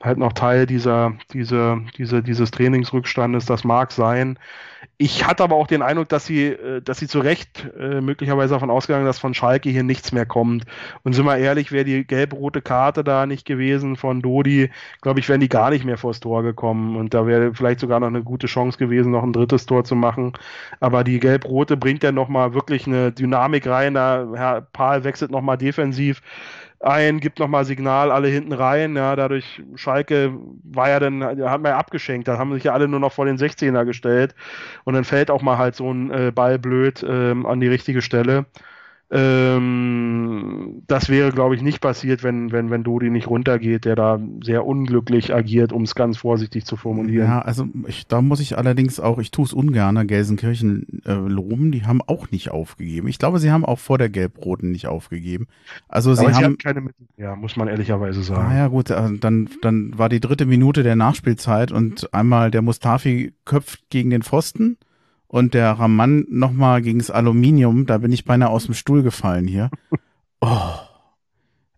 Speaker 2: halt noch Teil dieser, dieser, dieser, dieses Trainingsrückstandes. Das mag sein. Ich hatte aber auch den Eindruck, dass sie, äh, dass sie zu Recht äh, möglicherweise davon ausgegangen, dass von Schalke hier nichts mehr kommt. Und sind wir ehrlich, wäre die gelb-rote Karte da nicht gewesen von Dodi, glaube ich, wären die gar nicht mehr vors Tor gekommen. Und da wäre vielleicht sogar noch eine gute Chance gewesen, noch ein drittes Tor zu machen. Aber die gelb-rote bringt ja nochmal wirklich eine Dynamik rein. Da Herr Pahl wechselt nochmal defensiv ein, gibt nochmal Signal, alle hinten rein. Ja, dadurch Schalke war ja dann, hat man ja abgeschenkt, da haben sich ja alle nur noch vor den 16er gestellt und dann fällt auch mal halt so ein äh, Ball blöd ähm, an die richtige Stelle. Ähm, das wäre, glaube ich, nicht passiert, wenn, wenn, wenn Dodi nicht runtergeht, der da sehr unglücklich agiert, um es ganz vorsichtig zu formulieren.
Speaker 1: Ja, also ich, da muss ich allerdings auch, ich tue es ungern, Gelsenkirchen äh, loben, die haben auch nicht aufgegeben. Ich glaube, sie haben auch vor der Gelb-Roten nicht aufgegeben. Also sie, Aber haben, sie haben
Speaker 2: keine Mittel, ja, muss man ehrlicherweise sagen.
Speaker 1: Ah ja, gut, äh, dann, dann war die dritte Minute der Nachspielzeit und einmal der Mustafi köpft gegen den Pfosten und der Raman nochmal gegen das Aluminium, da bin ich beinahe aus dem Stuhl gefallen hier. (laughs) Oh,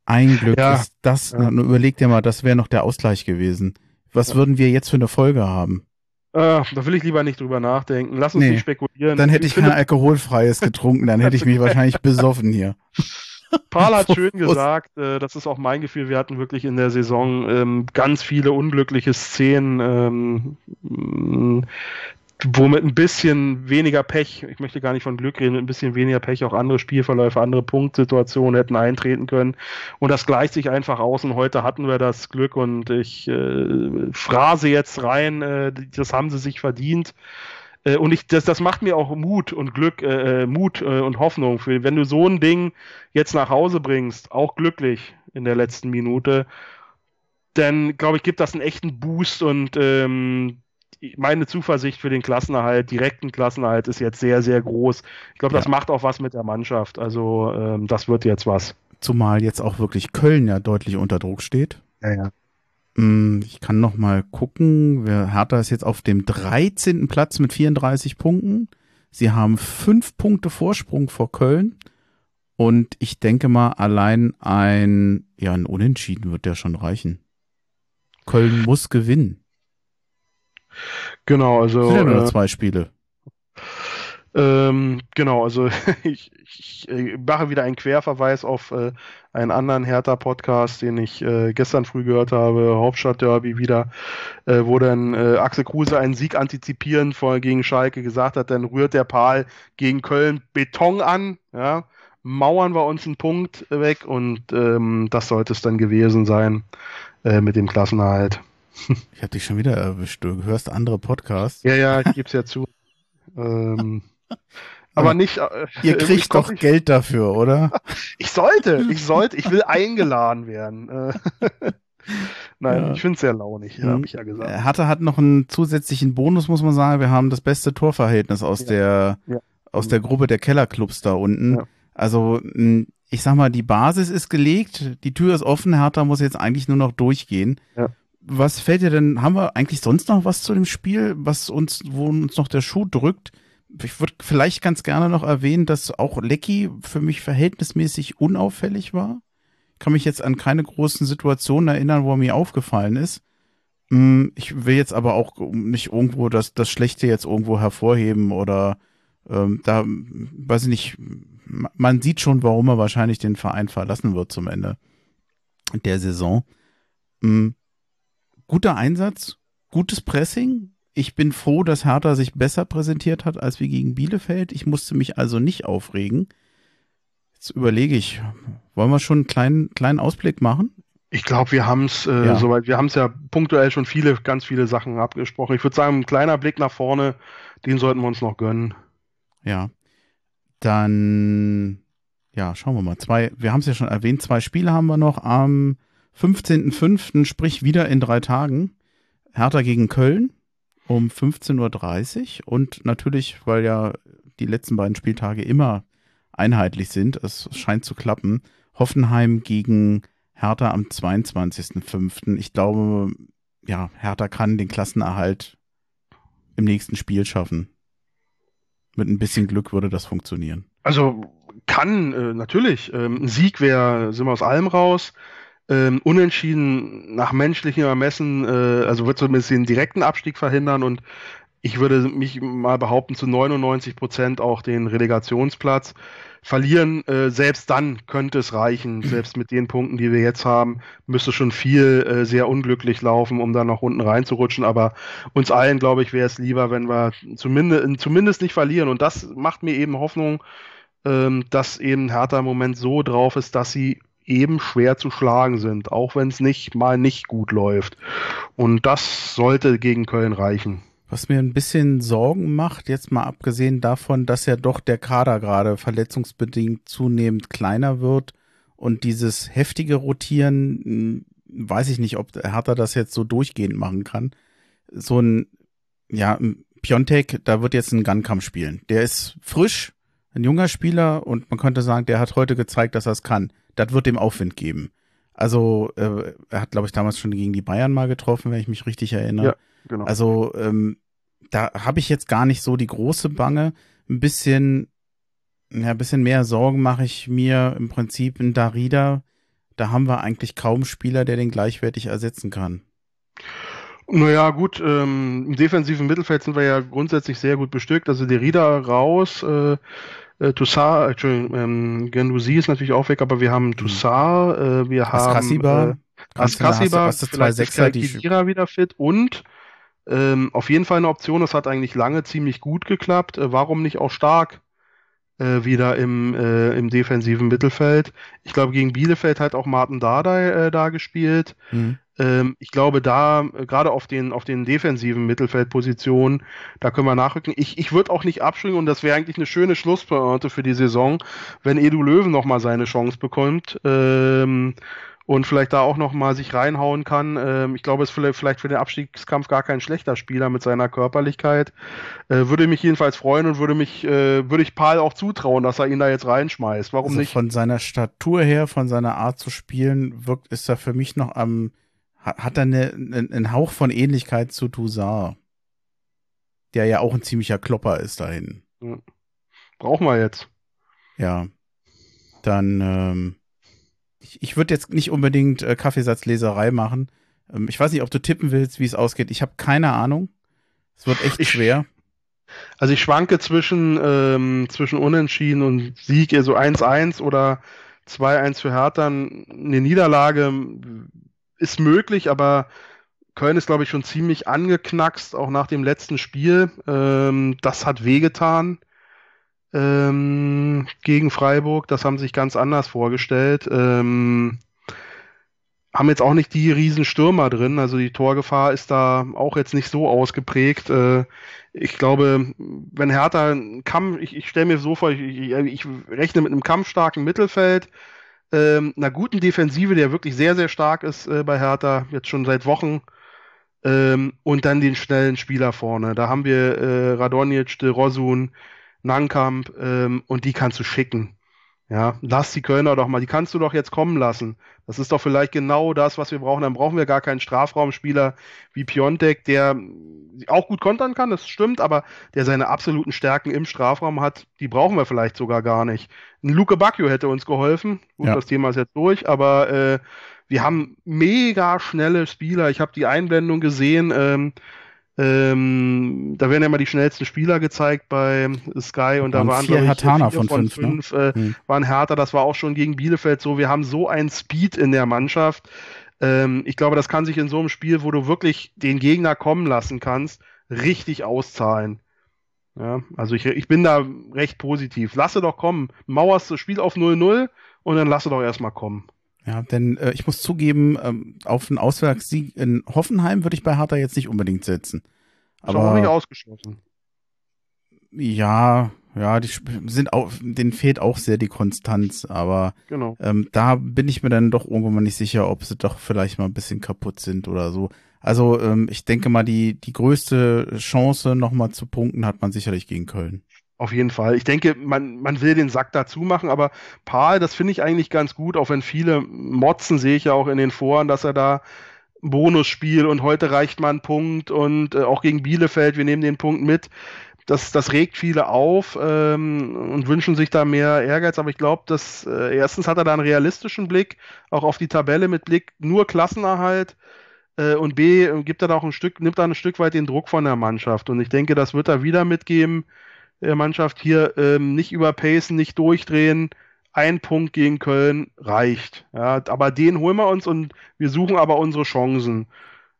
Speaker 1: ein Glück ja, ist das, ja. überleg dir mal, das wäre noch der Ausgleich gewesen. Was ja. würden wir jetzt für eine Folge haben?
Speaker 2: Äh, da will ich lieber nicht drüber nachdenken. Lass uns nee, nicht spekulieren.
Speaker 1: Dann hätte ich, kein Alkoholfreies getrunken, dann hätte ich mich wahrscheinlich (laughs) besoffen hier.
Speaker 2: Paul hat (laughs) schön gesagt, äh, das ist auch mein Gefühl, wir hatten wirklich in der Saison ähm, ganz viele unglückliche Szenen. Ähm, wo mit ein bisschen weniger Pech, ich möchte gar nicht von Glück reden, mit ein bisschen weniger Pech auch andere Spielverläufe, andere Punktsituationen hätten eintreten können. Und das gleicht sich einfach aus. Und heute hatten wir das Glück und ich äh, phrase jetzt rein, äh, das haben sie sich verdient. Äh, und ich, das, das macht mir auch Mut und Glück, äh, äh Mut äh, und Hoffnung. Für, wenn du so ein Ding jetzt nach Hause bringst, auch glücklich in der letzten Minute, dann glaube ich, gibt das einen echten Boost und ähm, meine Zuversicht für den Klassenerhalt, direkten Klassenerhalt, ist jetzt sehr, sehr groß. Ich glaube, das ja. macht auch was mit der Mannschaft. Also ähm, das wird jetzt was.
Speaker 1: Zumal jetzt auch wirklich Köln ja deutlich unter Druck steht.
Speaker 2: Ja, ja.
Speaker 1: Mm, ich kann noch mal gucken. Hertha ist jetzt auf dem 13. Platz mit 34 Punkten. Sie haben fünf Punkte Vorsprung vor Köln. Und ich denke mal, allein ein, ja, ein Unentschieden wird ja schon reichen. Köln muss gewinnen.
Speaker 2: Genau, also.
Speaker 1: Sind ja nur äh, zwei Spiele.
Speaker 2: Ähm, genau, also (laughs) ich, ich, ich, mache wieder einen Querverweis auf äh, einen anderen Hertha-Podcast, den ich äh, gestern früh gehört habe, Hauptstadt-Derby wieder, äh, wo dann äh, Axel Kruse einen Sieg antizipieren vor, gegen Schalke gesagt hat, dann rührt der Pal gegen Köln Beton an, ja, mauern wir uns einen Punkt weg und ähm, das sollte es dann gewesen sein äh, mit dem Klassenerhalt.
Speaker 1: Ich habe dich schon wieder erwischt. Du hörst andere Podcasts.
Speaker 2: Ja, ja, ich geb's ja zu. ähm, (laughs) aber nicht. Äh,
Speaker 1: Ihr (laughs) kriegt doch ich, Geld dafür, oder? (laughs)
Speaker 2: ich sollte, ich sollte, ich will eingeladen werden. Äh, Nein, ja. ich finde es sehr launig, mhm. habe ich ja gesagt.
Speaker 1: Hertha hat noch einen zusätzlichen Bonus, muss man sagen. Wir haben das beste Torverhältnis aus ja. der ja. aus der Gruppe der Kellerclubs da unten. Also ich sag mal, die Basis ist gelegt, die Tür ist offen, Hertha muss jetzt eigentlich nur noch durchgehen. Was fällt dir denn, haben wir eigentlich sonst noch was zu dem Spiel, was uns, wo uns noch der Schuh drückt? Ich würde vielleicht ganz gerne noch erwähnen, dass auch Lecky für mich verhältnismäßig unauffällig war kann mich jetzt an keine großen Situationen erinnern, wo er mir aufgefallen ist. Hm, ich will jetzt aber auch nicht irgendwo das, das Schlechte jetzt irgendwo hervorheben oder ähm, da, weiß ich nicht, man sieht schon, warum er wahrscheinlich den Verein verlassen wird zum Ende der Saison. Ähm, guter Einsatz, gutes Pressing. Ich bin froh, dass Hertha sich besser präsentiert hat als wie gegen Bielefeld. Ich musste mich also nicht aufregen. Jetzt überlege ich, wollen wir schon einen kleinen, kleinen Ausblick machen?
Speaker 2: Ich glaube, wir haben es äh, ja. soweit, wir haben es ja punktuell schon viele, ganz viele Sachen abgesprochen. Ich würde sagen, ein kleiner Blick nach vorne, den sollten wir uns noch gönnen.
Speaker 1: Ja. Dann, ja, schauen wir mal. Zwei, wir haben es ja schon erwähnt, zwei Spiele haben wir noch am 15.05., sprich wieder in drei Tagen. Hertha gegen Köln um 15.30 Uhr und natürlich, weil ja die letzten beiden Spieltage immer einheitlich sind. Es scheint zu klappen. Hoffenheim gegen Hertha am 22.05. Ich glaube, ja, Hertha kann den Klassenerhalt im nächsten Spiel schaffen. Mit ein bisschen Glück würde das funktionieren.
Speaker 2: Also kann, äh, natürlich. Ähm, ein Sieg wäre, sind wir aus allem raus. Ähm, unentschieden nach menschlichem Ermessen, äh, also wird zumindest den direkten Abstieg verhindern und ich würde mich mal behaupten, zu 99 Prozent auch den Relegationsplatz verlieren. Äh, selbst dann könnte es reichen. (clears throat) Selbst mit den Punkten, die wir jetzt haben, müsste schon viel äh, sehr unglücklich laufen, um dann noch unten reinzurutschen. Aber uns allen, glaube ich, wäre es lieber, wenn wir zumindest, zumindest nicht verlieren. Und das macht mir eben Hoffnung, ähm, dass eben Hertha im Moment so drauf ist, dass sie eben schwer zu schlagen sind, auch wenn es nicht mal nicht gut läuft. Und das sollte gegen Köln reichen.
Speaker 1: Was mir ein bisschen Sorgen macht, jetzt mal abgesehen davon, dass ja doch der Kader gerade verletzungsbedingt zunehmend kleiner wird und dieses heftige Rotieren, hm, weiß ich nicht, ob Hertha das jetzt so durchgehend machen kann. So ein, ja, Piontek, da wird jetzt ein Gunkampf spielen. Der ist frisch, ein junger Spieler und man könnte sagen, der hat heute gezeigt, dass er es kann. Das wird dem Aufwind geben. Also, äh, er hat, glaube ich, damals schon gegen die Bayern mal getroffen, wenn ich mich richtig erinnere. Ja, genau. Also, ähm, da habe ich jetzt gar nicht so die große Bange. Ein bisschen, ja, ein bisschen mehr Sorgen mache ich mir im Prinzip in Darida. Da haben wir eigentlich kaum Spieler, der den gleichwertig ersetzen kann.
Speaker 2: Naja, gut, ähm, im defensiven Mittelfeld sind wir ja grundsätzlich sehr gut bestückt. Also Derrida raus, äh, äh, Toussaint, Entschuldigung, ähm, Gendouzi ist natürlich auch weg, aber wir haben Toussaint, äh, wir Askasiba, haben äh, Askasiba, hast, hast vielleicht ist Kedira wieder fit und ähm, auf jeden Fall eine Option, das hat eigentlich lange ziemlich gut geklappt. Äh, warum nicht auch stark äh, wieder im, äh, im defensiven Mittelfeld? Ich glaube, gegen Bielefeld hat auch Martin Dardai äh, da gespielt. Mhm. Ähm, ich glaube, da, äh, gerade auf den, auf den defensiven Mittelfeldpositionen, da können wir nachrücken. Ich, ich würde auch nicht abschwingen und das wäre eigentlich eine schöne Schlusspointe für die Saison, wenn Edu Löwen nochmal seine Chance bekommt. Ähm, und vielleicht da auch noch mal sich reinhauen kann. Ähm, ich glaube, es ist vielleicht für den Abstiegskampf gar kein schlechter Spieler mit seiner Körperlichkeit. Äh, würde mich jedenfalls freuen und würde mich, äh, würde ich Paul auch zutrauen, dass er ihn da jetzt reinschmeißt. Warum also nicht?
Speaker 1: Von seiner Statur her, von seiner Art zu spielen, wirkt, ist er für mich noch am, hat er eine, einen Hauch von Ähnlichkeit zu Toussaint. Der ja auch ein ziemlicher Klopper ist dahin. Ja.
Speaker 2: Brauchen wir jetzt.
Speaker 1: Ja. Dann, ähm, ich, ich würde jetzt nicht unbedingt äh, Kaffeesatzleserei machen. Ähm, ich weiß nicht, ob du tippen willst, wie es ausgeht. Ich habe keine Ahnung. Es wird echt ich, schwer.
Speaker 2: Also ich schwanke zwischen, ähm, zwischen Unentschieden und Sieg, eher so 1-1 oder 2-1 für Hertha. Eine Niederlage ist möglich, aber Köln ist, glaube ich, schon ziemlich angeknackst, auch nach dem letzten Spiel. Ähm, das hat wehgetan ähm, gegen Freiburg. Das haben sich ganz anders vorgestellt. Ähm, haben jetzt auch nicht die riesen Stürmer drin. Also die Torgefahr ist da auch jetzt nicht so ausgeprägt. Äh, ich glaube, wenn Hertha einen Kampf, ich, ich stelle mir so vor, ich, ich, ich, rechne mit einem kampfstarken Mittelfeld, ähm, einer guten Defensive, der wirklich sehr, sehr stark ist äh, bei Hertha, jetzt schon seit Wochen. Ähm, und dann den schnellen Spieler vorne. Da haben wir äh, Radonjic, De Rosun, Nankamp ähm, und die kannst du schicken. Ja, lass die Kölner doch mal, die kannst du doch jetzt kommen lassen. Das ist doch vielleicht genau das, was wir brauchen. Dann brauchen wir gar keinen Strafraumspieler wie Piontek, der auch gut kontern kann, das stimmt, aber der seine absoluten Stärken im Strafraum hat, die brauchen wir vielleicht sogar gar nicht. Ein Luke Bacchio hätte uns geholfen. Gut, ja. das Thema ist jetzt durch, aber äh, wir haben mega schnelle Spieler. Ich habe die Einblendung gesehen. Ähm, ähm, da werden ja immer die schnellsten Spieler gezeigt bei Sky und da waren
Speaker 1: vier Hertaner von, von fünf, ne? fünf
Speaker 2: ne? hm. waren härter. Das war auch schon gegen Bielefeld so. Wir haben so einen Speed in der Mannschaft. Ähm, ich glaube, das kann sich in so einem Spiel, wo du wirklich den Gegner kommen lassen kannst, richtig auszahlen. Ja, also ich, ich bin da recht positiv. Lasse doch kommen. Mauerst das Spiel auf 0-0 und dann lasse doch erstmal kommen.
Speaker 1: Ja, denn äh, ich muss zugeben, ähm, auf einen Auswärtssieg in Hoffenheim würde ich bei Hertha jetzt nicht unbedingt setzen. Aber
Speaker 2: auch nicht ausgeschlossen.
Speaker 1: Ja, ja, die sind auch, denen fehlt auch sehr die Konstanz, aber genau. ähm, da bin ich mir dann doch irgendwann mal nicht sicher, ob sie doch vielleicht mal ein bisschen kaputt sind oder so. Also ähm, ich denke mal, die, die größte Chance, nochmal zu punkten, hat man sicherlich gegen Köln.
Speaker 2: Auf jeden Fall. Ich denke, man, man will den Sack dazu machen, aber Paul, das finde ich eigentlich ganz gut, auch wenn viele motzen, sehe ich ja auch in den Foren, dass er da Bonusspiel und heute reicht mal ein Punkt und äh, auch gegen Bielefeld, wir nehmen den Punkt mit. Das, das regt viele auf ähm, und wünschen sich da mehr Ehrgeiz, aber ich glaube, dass äh, erstens hat er da einen realistischen Blick, auch auf die Tabelle mit Blick nur Klassenerhalt äh, und B gibt er da auch ein Stück, nimmt da ein Stück weit den Druck von der Mannschaft und ich denke, das wird er wieder mitgeben der Mannschaft hier ähm, nicht überpacen, nicht durchdrehen. Ein Punkt gegen Köln reicht. Ja, aber den holen wir uns und wir suchen aber unsere Chancen.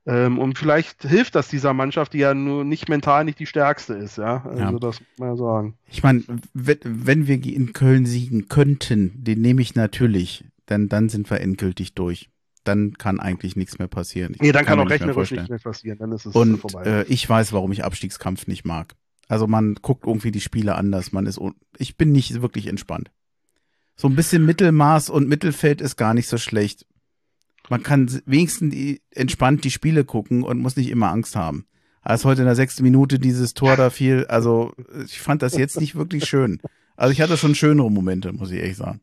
Speaker 2: Ähm, und vielleicht hilft das dieser Mannschaft, die ja nur nicht mental nicht die stärkste ist. Ja, also ja. das muss man ja sagen.
Speaker 1: Ich meine, wenn wir in Köln siegen könnten, den nehme ich natürlich, denn dann sind wir endgültig durch dann kann eigentlich nichts mehr passieren.
Speaker 2: Ich nee, dann kann, kann auch rechnerisch nichts mehr passieren, dann ist es
Speaker 1: Und vorbei. Äh, ich weiß, warum ich Abstiegskampf nicht mag. Also man guckt irgendwie die Spiele anders. Man ist, ich bin nicht wirklich entspannt. So ein bisschen Mittelmaß und Mittelfeld ist gar nicht so schlecht. Man kann wenigstens die, entspannt die Spiele gucken und muss nicht immer Angst haben. Als heute in der sechsten Minute dieses Tor da fiel, also ich fand das jetzt nicht wirklich schön. Also ich hatte schon schönere Momente, muss ich ehrlich sagen.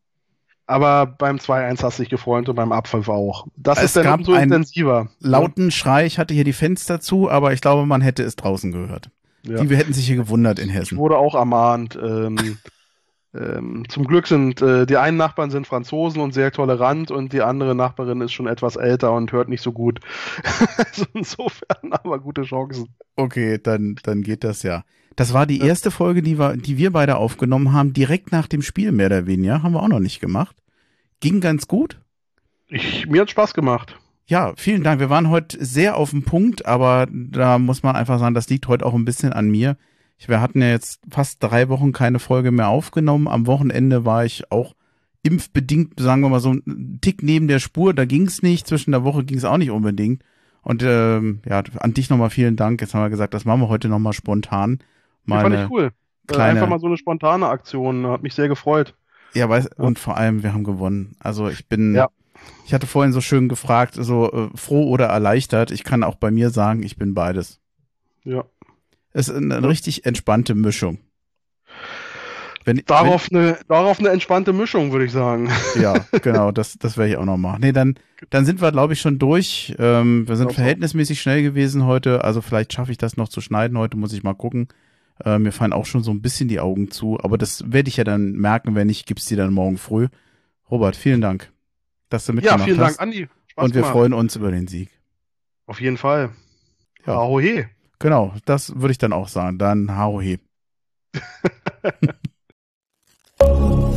Speaker 2: Aber beim 2-1 hast du dich gefreut und beim Abpfiff auch. Das es ist dann so intensiver.
Speaker 1: Lauten Schrei, ich hatte hier die Fenster zu, aber ich glaube, man hätte es draußen gehört. Ja. Die hätten sich hier gewundert in Hessen.
Speaker 2: Ich wurde auch ermahnt. Ähm, (laughs) ähm, zum Glück sind äh, die einen Nachbarn sind Franzosen und sehr tolerant und die andere Nachbarin ist schon etwas älter und hört nicht so gut. (laughs) also insofern aber gute Chancen.
Speaker 1: Okay, dann, dann geht das ja. Das war die erste Folge, die wir, die wir beide aufgenommen haben, direkt nach dem Spiel mehr oder weniger. Haben wir auch noch nicht gemacht. Ging ganz gut.
Speaker 2: Ich, mir hat Spaß gemacht.
Speaker 1: Ja, vielen Dank. Wir waren heute sehr auf dem Punkt, aber da muss man einfach sagen, das liegt heute auch ein bisschen an mir. Wir hatten ja jetzt fast drei Wochen keine Folge mehr aufgenommen. Am Wochenende war ich auch impfbedingt, sagen wir mal so, ein Tick neben der Spur. Da ging es nicht. Zwischen der Woche ging es auch nicht unbedingt. Und ähm, ja, an dich nochmal vielen Dank. Jetzt haben wir gesagt, das machen wir heute nochmal spontan.
Speaker 2: Mal fand ich cool. Äh, kleine... Einfach mal so eine spontane Aktion. Hat mich sehr gefreut.
Speaker 1: Ja, weiß, und vor allem, wir haben gewonnen. Also ich bin, ja. Ich hatte vorhin so schön gefragt, so äh, froh oder erleichtert. Ich kann auch bei mir sagen, ich bin beides.
Speaker 2: Ja.
Speaker 1: Es ist eine, eine richtig entspannte Mischung.
Speaker 2: Wenn, darauf, wenn, eine, darauf eine entspannte Mischung, würde ich sagen.
Speaker 1: Ja, (laughs) genau, das, das werde ich auch noch machen. Nee, dann, dann sind wir, glaube ich, schon durch. Ähm, wir sind verhältnismäßig schnell gewesen heute. Also vielleicht schaffe ich das noch zu schneiden. Heute muss ich mal gucken. Äh, mir fallen auch schon so ein bisschen die Augen zu. Aber das werde ich ja dann merken, wenn nicht, gibt's die dann morgen früh. Robert, vielen Dank dass du mitgemacht hast. Ja, vielen hast. Dank, Andi. Spaß und wir mal. freuen uns über den Sieg.
Speaker 2: Auf jeden Fall. Ja. Ahohe.
Speaker 1: Genau, das würde ich dann auch sagen. Dann Ahohe. (laughs)